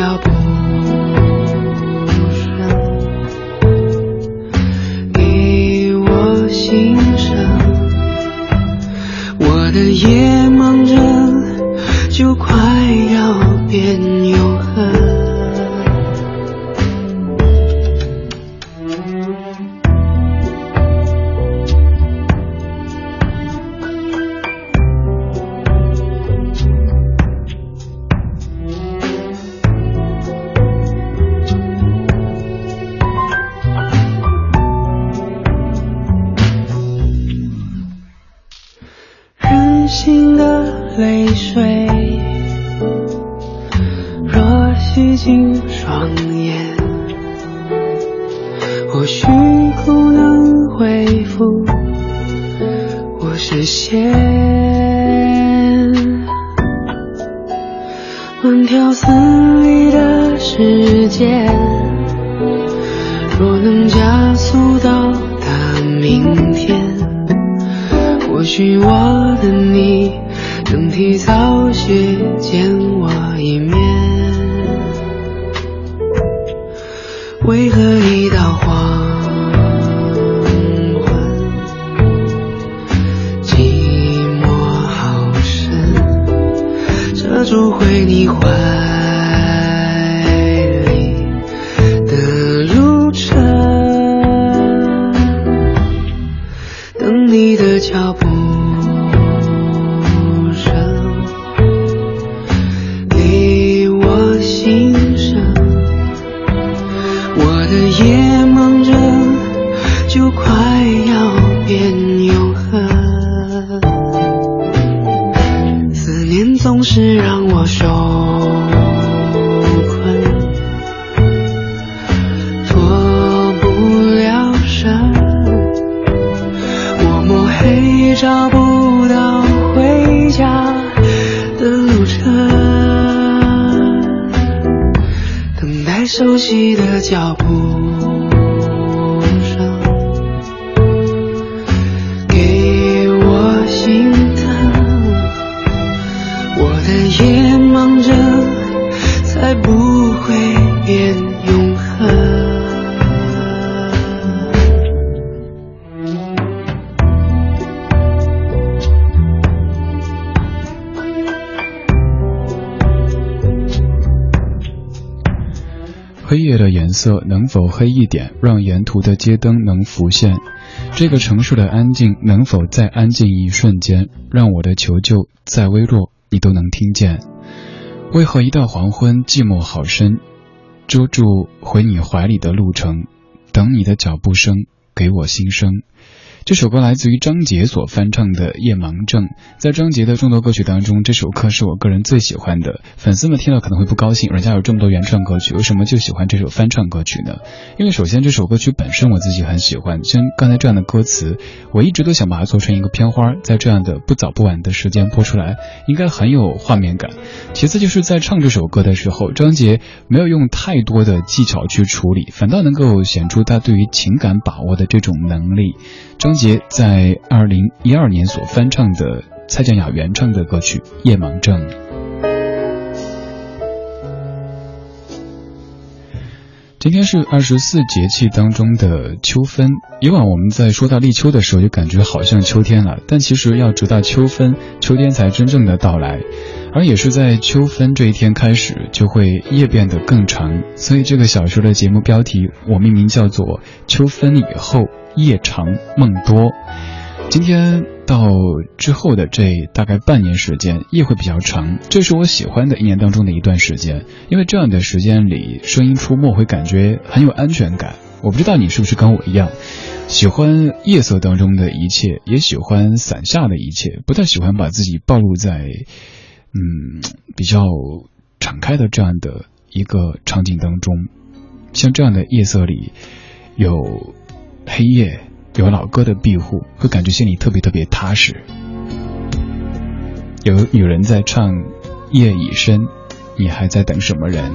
色黑一点，让沿途的街灯能浮现？这个城市的安静能否再安静一瞬间，让我的求救再微弱，你都能听见？为何一到黄昏，寂寞好深？遮住回你怀里的路程，等你的脚步声，给我心声。这首歌来自于张杰所翻唱的《夜盲症》。在张杰的众多歌曲当中，这首歌是我个人最喜欢的。粉丝们听了可能会不高兴，人家有这么多原创歌曲，为什么就喜欢这首翻唱歌曲呢？因为首先这首歌曲本身我自己很喜欢，像刚才这样的歌词，我一直都想把它做成一个片花，在这样的不早不晚的时间播出来，应该很有画面感。其次就是在唱这首歌的时候，张杰没有用太多的技巧去处理，反倒能够显出他对于情感把握的这种能力。张杰在二零一二年所翻唱的蔡健雅原唱的歌曲《夜盲症》。今天是二十四节气当中的秋分。以往我们在说到立秋的时候，就感觉好像秋天了，但其实要直到秋分，秋天才真正的到来。而也是在秋分这一天开始，就会夜变得更长。所以这个小说的节目标题，我命名叫做《秋分以后夜长梦多》。今天到之后的这大概半年时间，夜会比较长，这是我喜欢的一年当中的一段时间，因为这样的时间里，声音出没会感觉很有安全感。我不知道你是不是跟我一样，喜欢夜色当中的一切，也喜欢伞下的一切，不太喜欢把自己暴露在，嗯，比较敞开的这样的一个场景当中。像这样的夜色里，有黑夜。有老歌的庇护，会感觉心里特别特别踏实。有女人在唱《夜已深》，你还在等什么人？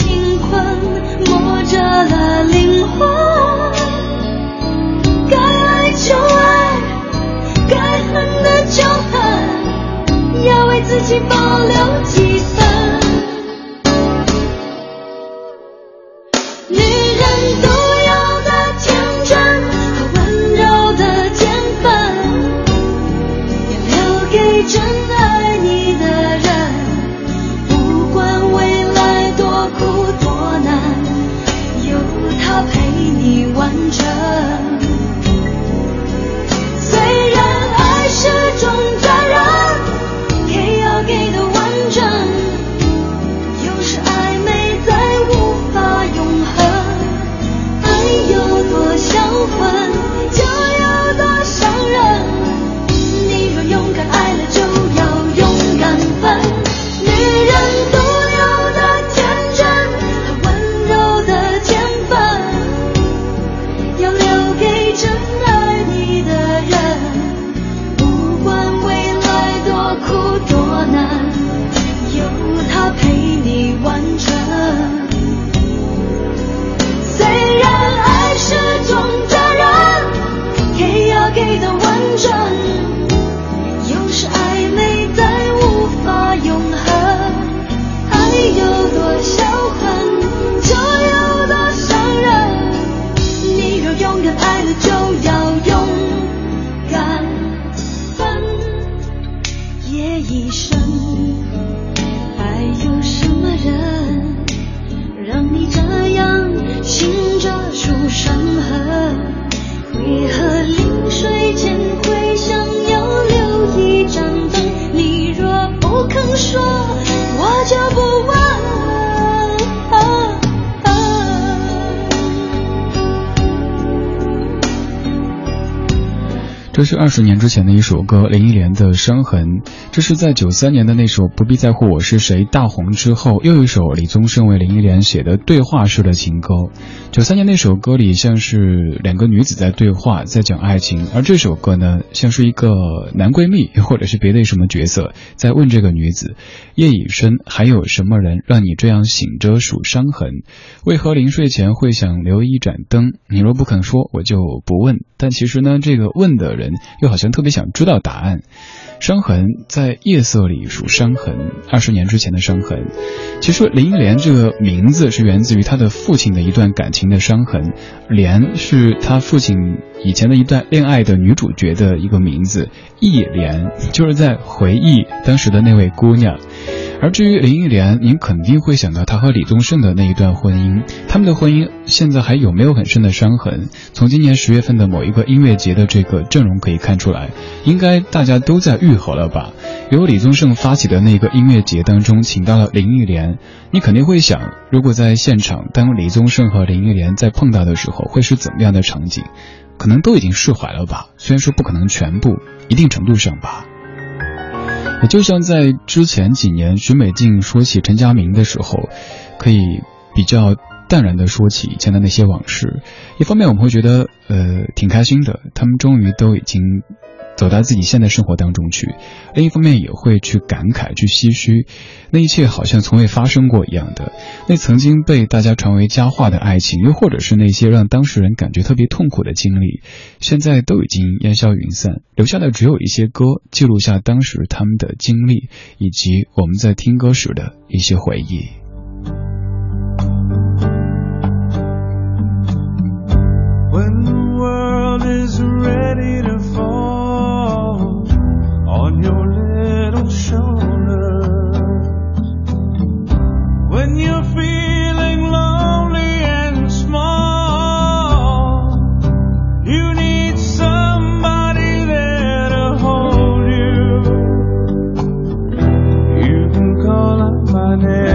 青春磨折了灵魂，该爱就爱，该恨的就恨，要为自己保留。这是二十年之前的一首歌，林忆莲的《伤痕》。这是在九三年的那首《不必在乎我是谁》大红之后，又一首李宗盛为林忆莲写的对话式的情歌。九三年那首歌里像是两个女子在对话，在讲爱情，而这首歌呢，像是一个男闺蜜或者是别的什么角色在问这个女子：夜已深，还有什么人让你这样醒着数伤痕？为何临睡前会想留一盏灯？你若不肯说，我就不问。但其实呢，这个问的人又好像特别想知道答案。伤痕在夜色里数伤痕，二十年之前的伤痕。其实林忆莲这个名字是源自于她的父亲的一段感情的伤痕，莲是她父亲以前的一段恋爱的女主角的一个名字，忆莲就是在回忆当时的那位姑娘。而至于林忆莲，您肯定会想到她和李宗盛的那一段婚姻。他们的婚姻现在还有没有很深的伤痕？从今年十月份的某一个音乐节的这个阵容可以看出来，应该大家都在愈合了吧？由李宗盛发起的那个音乐节当中，请到了林忆莲，你肯定会想，如果在现场，当李宗盛和林忆莲在碰到的时候，会是怎么样的场景？可能都已经释怀了吧？虽然说不可能全部，一定程度上吧。也就像在之前几年，许美静说起陈佳明的时候，可以比较淡然的说起以前的那些往事。一方面我们会觉得，呃，挺开心的，他们终于都已经。走到自己现在生活当中去另一方面也会去感慨去唏嘘那一切好像从未发生过一样的。那曾经被大家传为佳话的爱情又或者是那些让当事人感觉特别痛苦的经历现在都已经烟消云散留下的只有一些歌记录下当时他们的经历以及我们在听歌时的一些回忆。When the world is ready on your little shoulders when you're feeling lonely and small. You need somebody there to hold you. You can call out my name.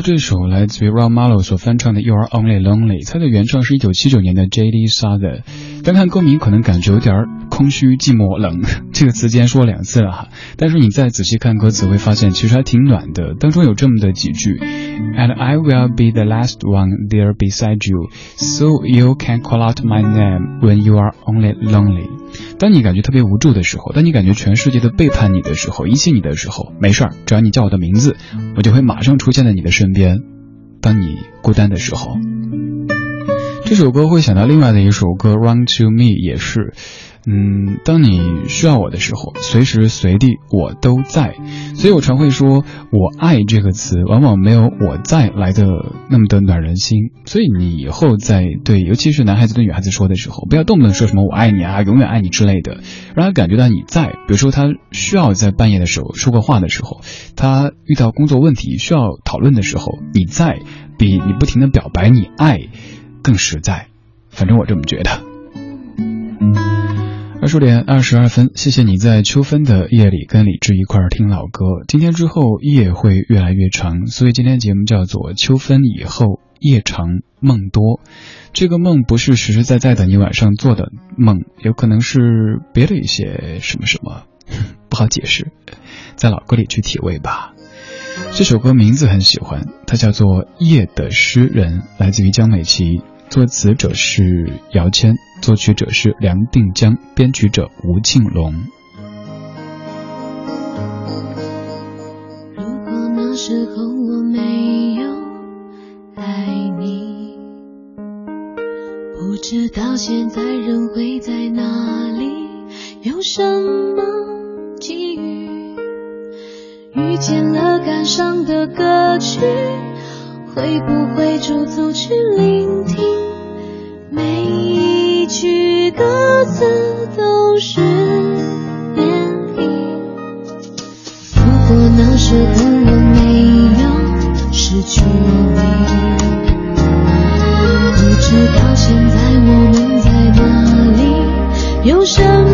这首来自于 Ron Malo 所翻唱的《You Are Only Lonely》，它的原创是一九七九年的 J.D. s a t h e r。单看歌名可能感觉有点空虚、寂寞、冷，这个词今天说两次了哈。但是你再仔细看歌词，会发现其实还挺暖的。当中有这么的几句：And I will be the last one there beside you, so you can call out my name when you are only lonely。当你感觉特别无助的时候，当你感觉全世界都背叛你的时候、遗弃你的时候，没事儿，只要你叫我的名字，我就会马上出现在你的身边。当你孤单的时候，这首歌会想到另外的一首歌《Run to Me》，也是。嗯，当你需要我的时候，随时随地我都在，所以我常会说，我爱这个词往往没有我在来的那么的暖人心。所以你以后在对，尤其是男孩子对女孩子说的时候，不要动不动说什么我爱你啊，永远爱你之类的，让他感觉到你在。比如说他需要在半夜的时候说个话的时候，他遇到工作问题需要讨论的时候，你在，比你不停的表白你爱更实在。反正我这么觉得。二十点二十二分，谢谢你在秋分的夜里跟李志一块儿听老歌。今天之后夜会越来越长，所以今天节目叫做秋分以后夜长梦多。这个梦不是实实在在的你晚上做的梦，有可能是别的一些什么什么，不好解释，在老歌里去体味吧。这首歌名字很喜欢，它叫做《夜的诗人》，来自于江美琪。作词者是姚谦，作曲者是梁定江，编曲者吴庆龙。如果那时候我没有爱你，不知道现在人会在哪里，有什么机遇，遇见了感伤的歌曲。会不会驻足去聆听，每一句歌词都是勉励。如果那时候我没有失去你，不知道现在我们在哪里，有什么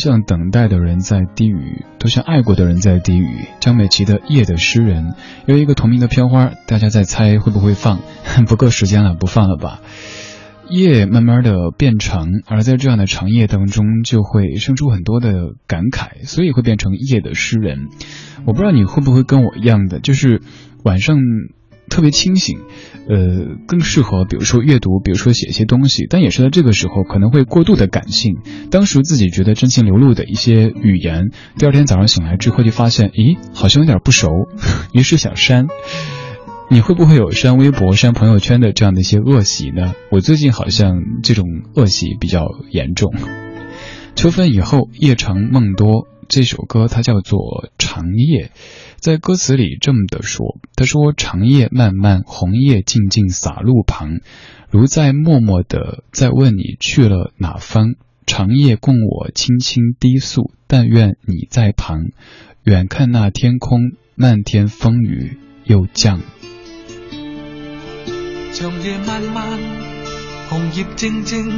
像等待的人在低语，都像爱过的人在低语。张美琪的《夜的诗人》有一个同名的片花，大家在猜会不会放？不够时间了，不放了吧？夜慢慢的变长，而在这样的长夜当中，就会生出很多的感慨，所以会变成夜的诗人。我不知道你会不会跟我一样的，就是晚上特别清醒，呃，更适合比如说阅读，比如说写一些东西，但也是在这个时候可能会过度的感性。当时自己觉得真情流露的一些语言，第二天早上醒来之后就发现，咦，好像有点不熟，于是想删。你会不会有删微博、删朋友圈的这样的一些恶习呢？我最近好像这种恶习比较严重。秋分以后，夜长梦多这首歌它叫做《长夜》，在歌词里这么的说：“他说长夜漫漫，红叶静静洒路旁，如在默默的在问你去了哪方。长夜共我轻轻低诉，但愿你在旁，远看那天空，漫天风雨又降。”长夜漫漫，红叶静静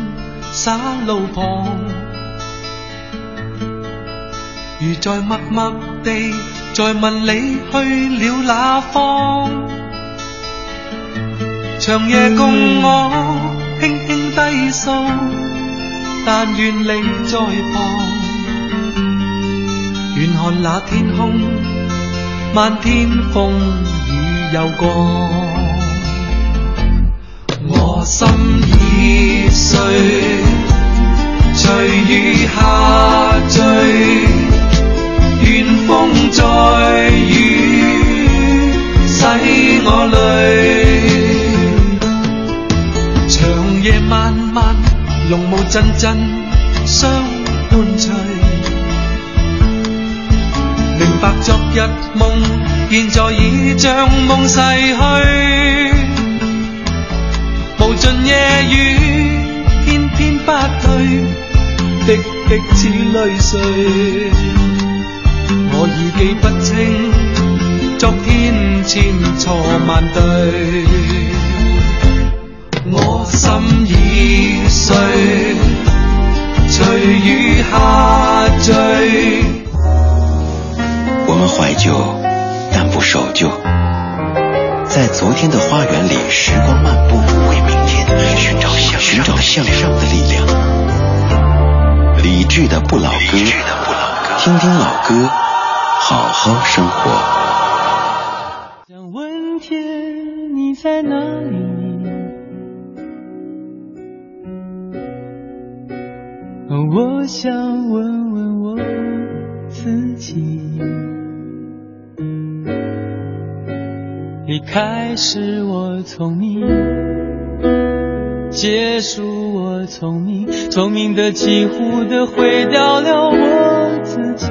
洒路旁，如在默默地在问你去了哪方。长夜共我轻轻低诉，但愿你在旁，远看那天空，漫天风雨又降。我心已碎，随雨下坠，再雨洗我泪。长夜漫漫，浓雾阵阵相伴随，明白昨日梦，现在已像梦逝去。无尽夜雨，偏偏不退，滴滴似泪水。我已记不清昨天千错万对，我心已碎，随雨下坠。我们怀旧，但不守旧。在昨天的花园里，时光漫步，为明天寻找向寻找向上的力量。理智的不老歌，听听老歌，好好生活。想问天，你在哪里？我想问问我自己。离开始我聪明，结束我聪明，聪明的几乎的毁掉了我自己。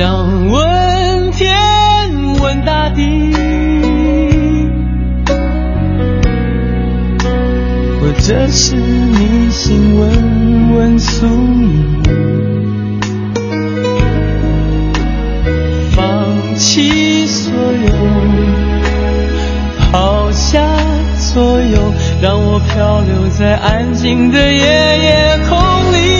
想问天，问大地，或者是你心问问宿命，放弃所有，抛下所有，让我漂流在安静的夜夜空里。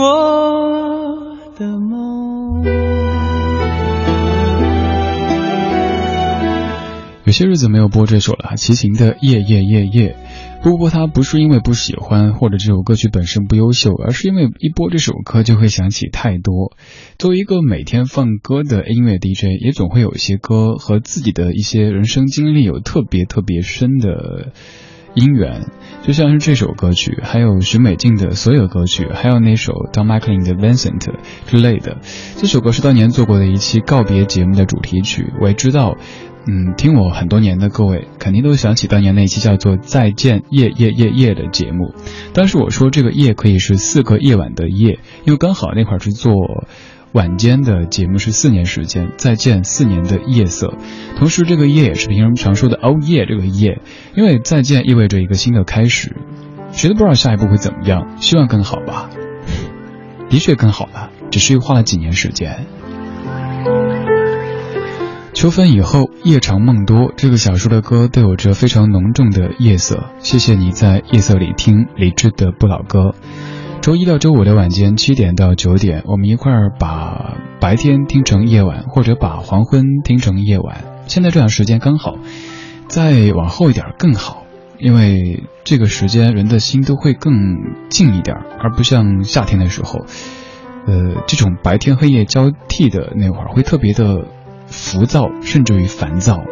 我的梦。有些日子没有播这首了，齐秦的《夜夜夜夜》。不播它不是因为不喜欢，或者这首歌曲本身不优秀，而是因为一播这首歌就会想起太多。作为一个每天放歌的音乐 DJ，也总会有一些歌和自己的一些人生经历有特别特别深的。姻缘，就像是这首歌曲，还有许美静的所有歌曲，还有那首 Don McLean 的 Vincent 之类的。这首歌是当年做过的一期告别节目的主题曲。我也知道，嗯，听我很多年的各位肯定都想起当年那期叫做《再见夜夜夜夜》的节目。当时我说这个夜可以是四个夜晚的夜，因为刚好那会儿是做。晚间的节目是四年时间，再见四年的夜色，同时这个夜也是平时常说的哦夜这个夜，因为再见意味着一个新的开始，谁都不知道下一步会怎么样，希望更好吧，的确更好了，只是又花了几年时间。秋分以后，夜长梦多，这个小说的歌都有着非常浓重的夜色。谢谢你在夜色里听李志的不老歌。周一到周五的晚间七点到九点，我们一块儿把白天听成夜晚，或者把黄昏听成夜晚。现在这段时间刚好，再往后一点更好，因为这个时间人的心都会更静一点，而不像夏天的时候，呃，这种白天黑夜交替的那会儿会特别的浮躁，甚至于烦躁。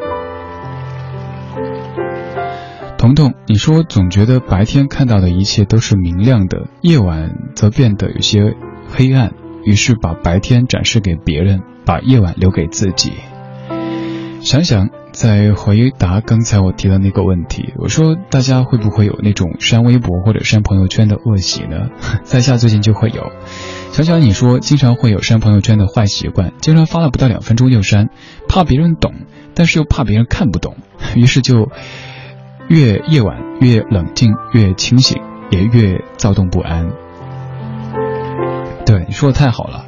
彤彤，你说总觉得白天看到的一切都是明亮的，夜晚则变得有些黑暗，于是把白天展示给别人，把夜晚留给自己。想想再回答刚才我提的那个问题，我说大家会不会有那种删微博或者删朋友圈的恶习呢？在下最近就会有。想想你说经常会有删朋友圈的坏习惯，经常发了不到两分钟就删，怕别人懂，但是又怕别人看不懂，于是就。越夜晚越冷静，越清醒，也越躁动不安。对你说的太好了，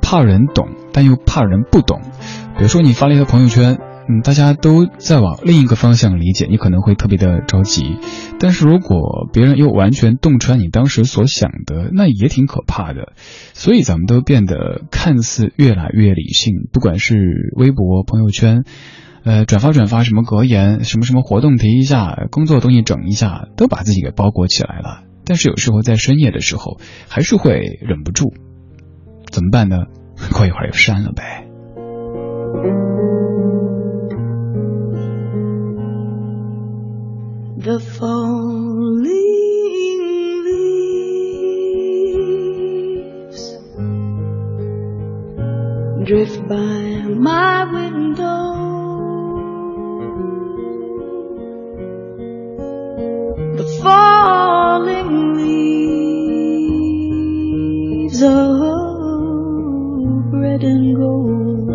怕人懂，但又怕人不懂。比如说你发了一个朋友圈，嗯，大家都在往另一个方向理解，你可能会特别的着急。但是如果别人又完全洞穿你当时所想的，那也挺可怕的。所以咱们都变得看似越来越理性，不管是微博、朋友圈。呃转发转发什么格言什么什么活动提一下工作东西整一下都把自己给包裹起来了但是有时候在深夜的时候还是会忍不住。怎么办呢？过一会儿又删了呗。The falling leaves drift by my window. Falling leaves of red and gold.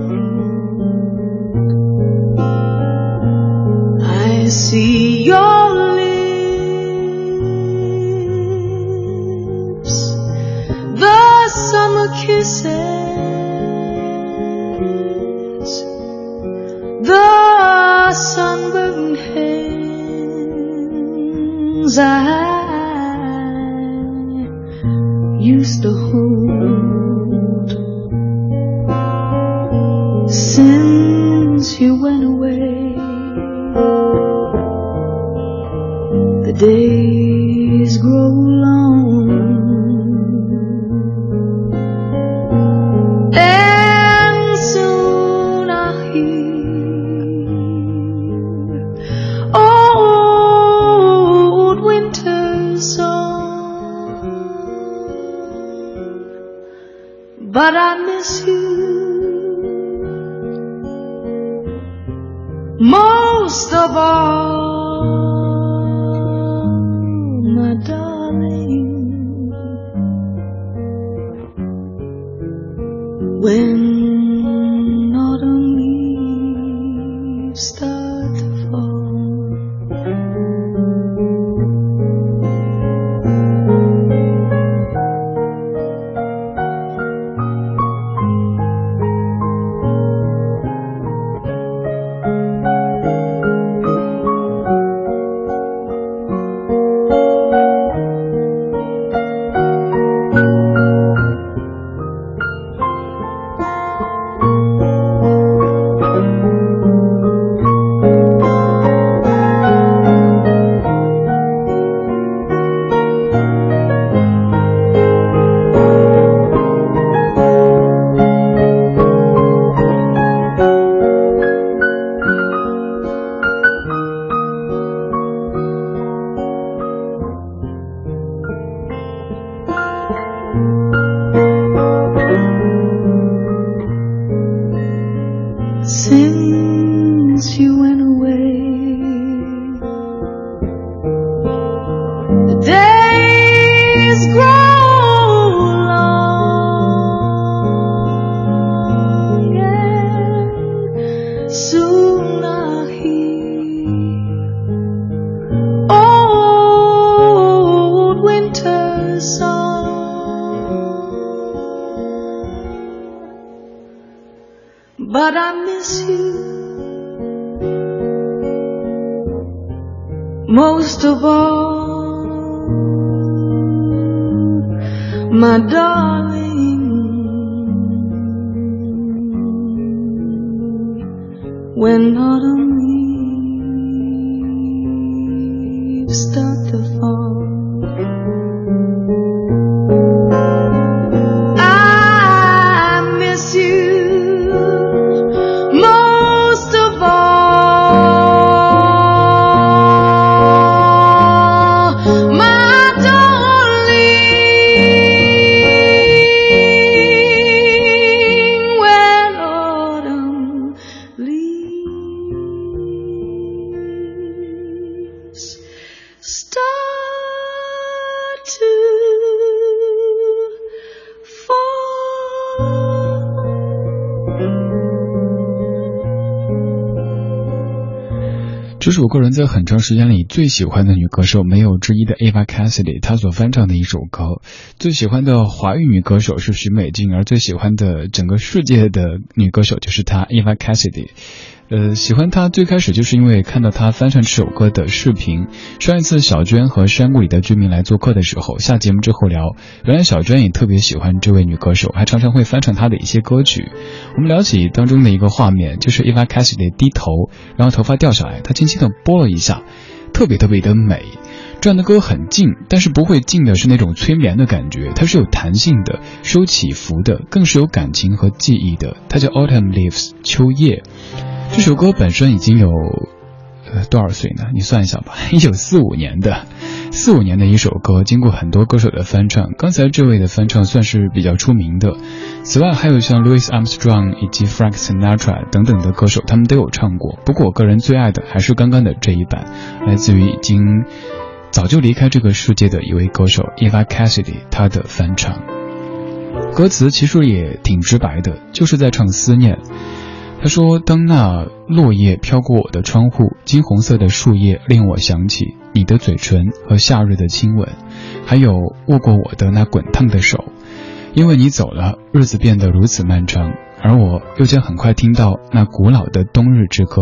I see your lips, the summer kisses, the sunburned hands I used to hold since you went away. The days grow 这是我个人在很长时间里最喜欢的女歌手，没有之一的 Eva Cassidy，她所翻唱的一首歌。最喜欢的华语女歌手是许美静，而最喜欢的整个世界的女歌手就是她 Eva Cassidy。呃，喜欢她最开始就是因为看到她翻唱这首歌的视频。上一次小娟和山谷里的居民来做客的时候，下节目之后聊，原来小娟也特别喜欢这位女歌手，还常常会翻唱她的一些歌曲。我们聊起当中的一个画面，就是 Eva Cassidy 低头，然后头发掉下来，她轻轻的拨了一下，特别特别的美。这样的歌很静，但是不会静的是那种催眠的感觉，它是有弹性的，是有起伏的，更是有感情和记忆的。它叫 Autumn Leaves 秋叶。这首歌本身已经有呃，多少岁呢？你算一下吧。一九四五年的，四五年的一首歌，经过很多歌手的翻唱。刚才这位的翻唱算是比较出名的。此外，还有像 Louis Armstrong 以及 Frank Sinatra 等等的歌手，他们都有唱过。不过我个人最爱的还是刚刚的这一版，来自于已经早就离开这个世界的一位歌手 Eva Cassidy 他的翻唱。歌词其实也挺直白的，就是在唱思念。他说：“当那落叶飘过我的窗户，金红色的树叶令我想起你的嘴唇和夏日的亲吻，还有握过我的那滚烫的手。因为你走了，日子变得如此漫长，而我又将很快听到那古老的冬日之歌。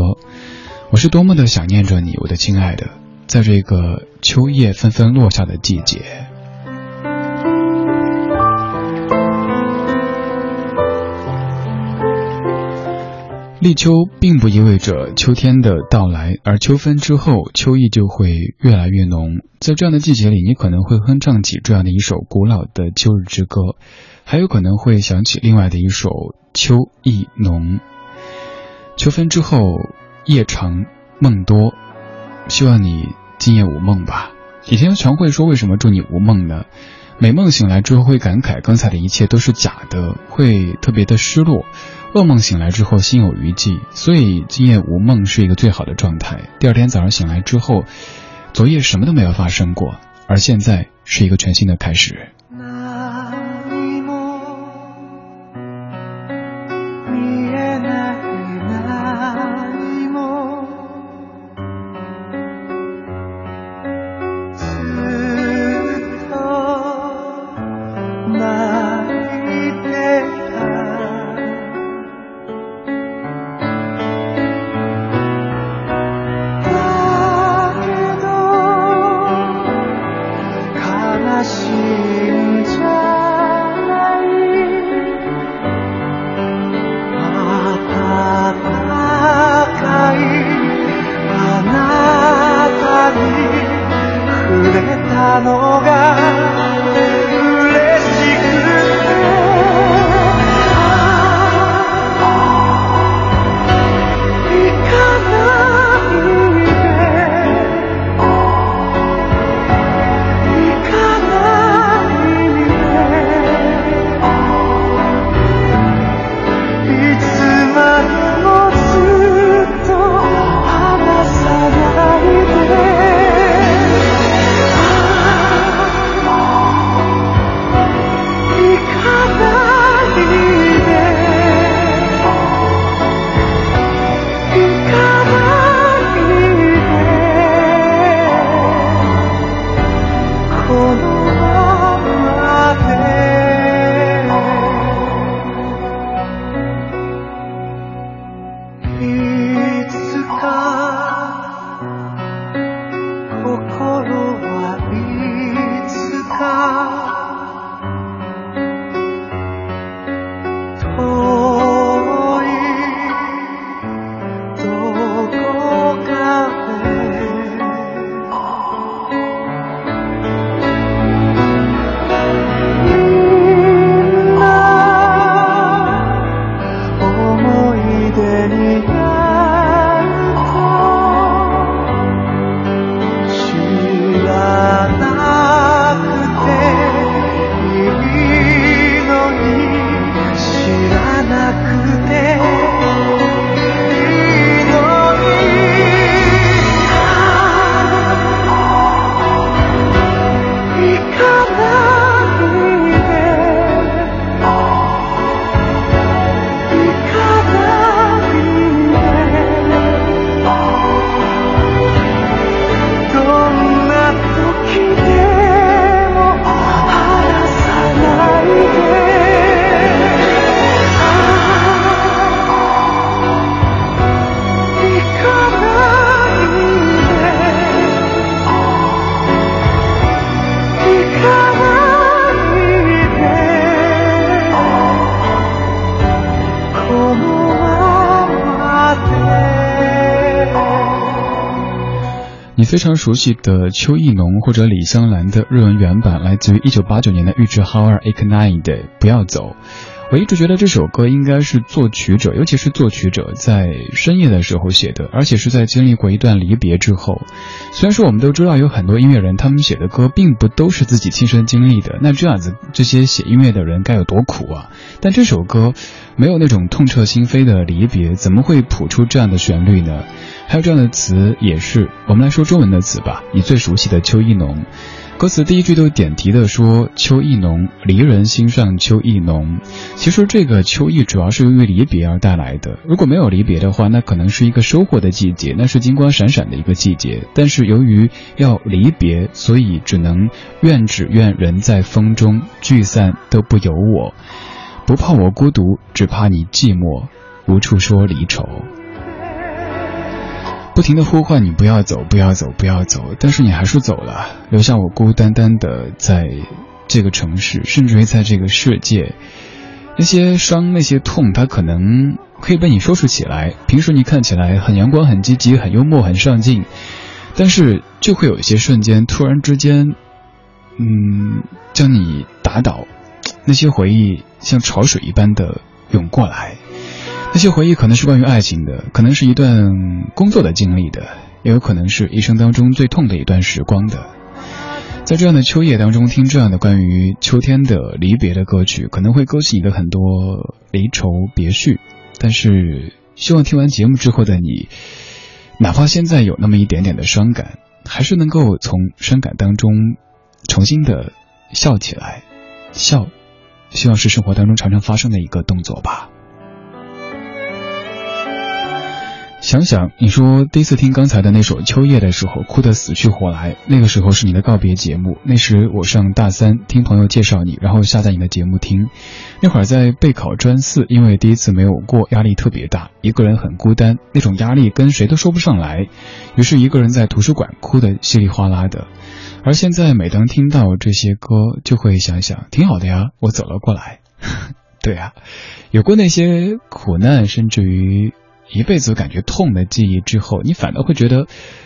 我是多么的想念着你，我的亲爱的，在这个秋叶纷纷落下的季节。”立秋并不意味着秋天的到来，而秋分之后，秋意就会越来越浓。在这样的季节里，你可能会哼唱起这样的一首古老的秋日之歌，还有可能会想起另外的一首《秋意浓》。秋分之后，夜长梦多，希望你今夜无梦吧。以前常会说，为什么祝你无梦呢？美梦醒来之后会感慨刚才的一切都是假的，会特别的失落。噩梦醒来之后心有余悸，所以今夜无梦是一个最好的状态。第二天早上醒来之后，昨夜什么都没有发生过，而现在是一个全新的开始。 그 단어가 非常熟悉的邱意浓或者李香兰的日文原版，来自于一九八九年的玉置浩二《Ignite》，不要走。我一直觉得这首歌应该是作曲者，尤其是作曲者在深夜的时候写的，而且是在经历过一段离别之后。虽然说我们都知道有很多音乐人，他们写的歌并不都是自己亲身经历的，那这样子这些写音乐的人该有多苦啊！但这首歌没有那种痛彻心扉的离别，怎么会谱出这样的旋律呢？还有这样的词，也是我们来说中文的词吧，你最熟悉的邱意浓。歌词第一句都点题的说：“秋意浓，离人心上秋意浓。”其实这个秋意主要是由于离别而带来的。如果没有离别的话，那可能是一个收获的季节，那是金光闪闪的一个季节。但是由于要离别，所以只能愿只愿人在风中聚散都不由我，不怕我孤独，只怕你寂寞，无处说离愁。不停的呼唤你不要走，不要走，不要走，但是你还是走了，留下我孤单单的在这个城市，甚至于在这个世界。那些伤，那些痛，它可能可以被你收拾起来。平时你看起来很阳光、很积极、很幽默、很上进，但是就会有一些瞬间，突然之间，嗯，将你打倒。那些回忆像潮水一般的涌过来。那些回忆可能是关于爱情的，可能是一段工作的经历的，也有可能是一生当中最痛的一段时光的。在这样的秋夜当中听这样的关于秋天的离别的歌曲，可能会勾起你的很多离愁别绪。但是，希望听完节目之后的你，哪怕现在有那么一点点的伤感，还是能够从伤感当中重新的笑起来。笑，希望是生活当中常常发生的一个动作吧。想想，你说第一次听刚才的那首《秋叶》的时候，哭得死去活来。那个时候是你的告别节目，那时我上大三，听朋友介绍你，然后下载你的节目听。那会儿在备考专四，因为第一次没有过，压力特别大，一个人很孤单，那种压力跟谁都说不上来，于是一个人在图书馆哭得稀里哗啦的。而现在每当听到这些歌，就会想想，挺好的呀，我走了过来。对啊，有过那些苦难，甚至于。一辈子感觉痛的记忆之后，你反倒会觉得，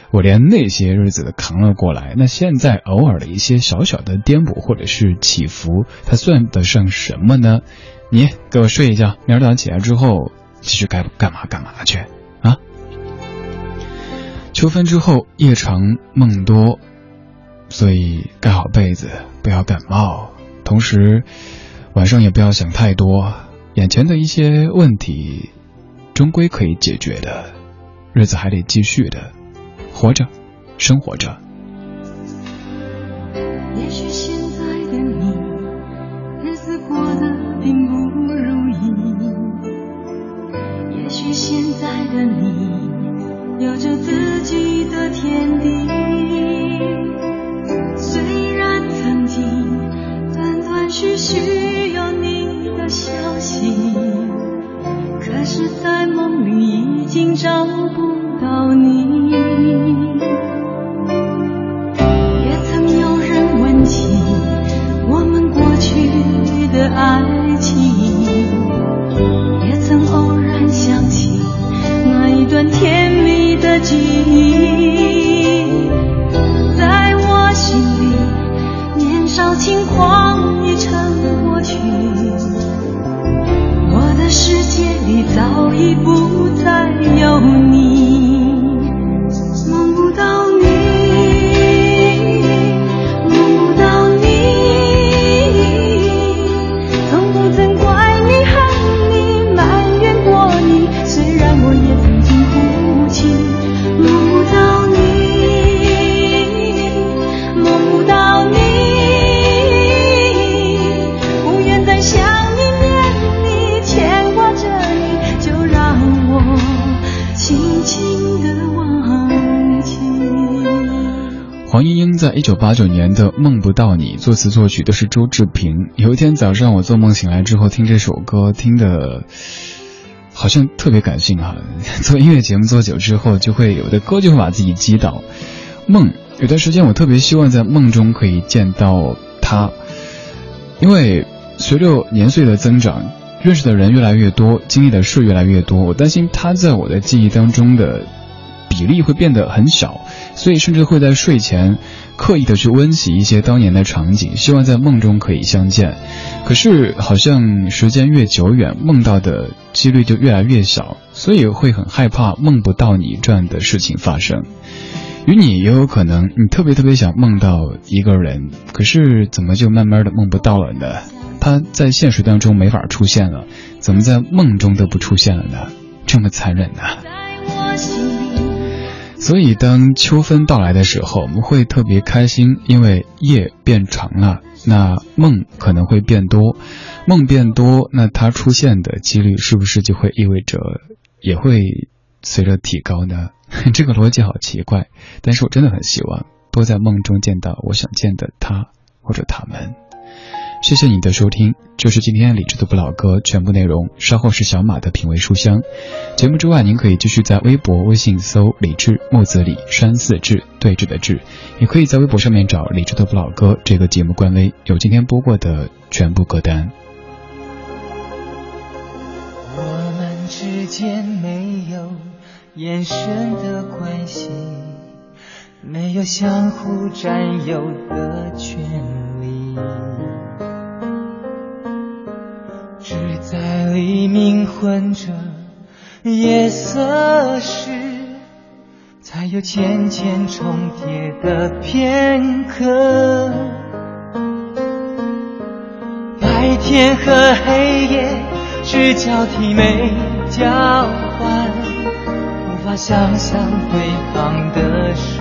我连那些日子都扛了过来。那现在偶尔的一些小小的颠簸或者是起伏，它算得上什么呢？你给我睡一觉，明儿早上起来之后继续该干嘛干嘛去啊！秋分之后夜长梦多，所以盖好被子，不要感冒。同时，晚上也不要想太多，眼前的一些问题。终归可以解决的，日子还得继续的，活着，生活着。也许现在的你，日子过得并不如意。也许现在的你，有着自己的天地。虽然曾经断断续续有你的消息。可是，在梦里已经找不到你。也曾有人问起我们过去的爱情，也曾偶然想起那一段甜蜜的记忆。一九八九年的《梦不到你》作词作曲都是周志平。有一天早上我做梦醒来之后听这首歌，听的好像特别感性啊。做音乐节目做久之后，就会有的歌就会把自己击倒。梦有段时间我特别希望在梦中可以见到他，因为随着年岁的增长，认识的人越来越多，经历的事越来越多，我担心他在我的记忆当中的。比例会变得很小，所以甚至会在睡前刻意的去温习一些当年的场景，希望在梦中可以相见。可是好像时间越久远，梦到的几率就越来越小，所以会很害怕梦不到你这样的事情发生。与你也有可能，你特别特别想梦到一个人，可是怎么就慢慢的梦不到了呢？他在现实当中没法出现了，怎么在梦中都不出现了呢？这么残忍呢？所以当秋分到来的时候，我们会特别开心，因为夜变长了，那梦可能会变多，梦变多，那它出现的几率是不是就会意味着也会随着提高呢？这个逻辑好奇怪，但是我真的很希望多在梦中见到我想见的他或者他们。谢谢你的收听，这是今天理智的不老歌全部内容。稍后是小马的品味书香。节目之外，您可以继续在微博、微信搜“理智木子李山寺志对峙的志”，也可以在微博上面找“理智的不老歌”这个节目官微，有今天播过的全部歌单。我们之间没有眼神的关系，没有相互占有的权利。只在黎明混着夜色时，才有浅浅重叠的片刻。白天和黑夜只交替没交换，无法想象对方的身。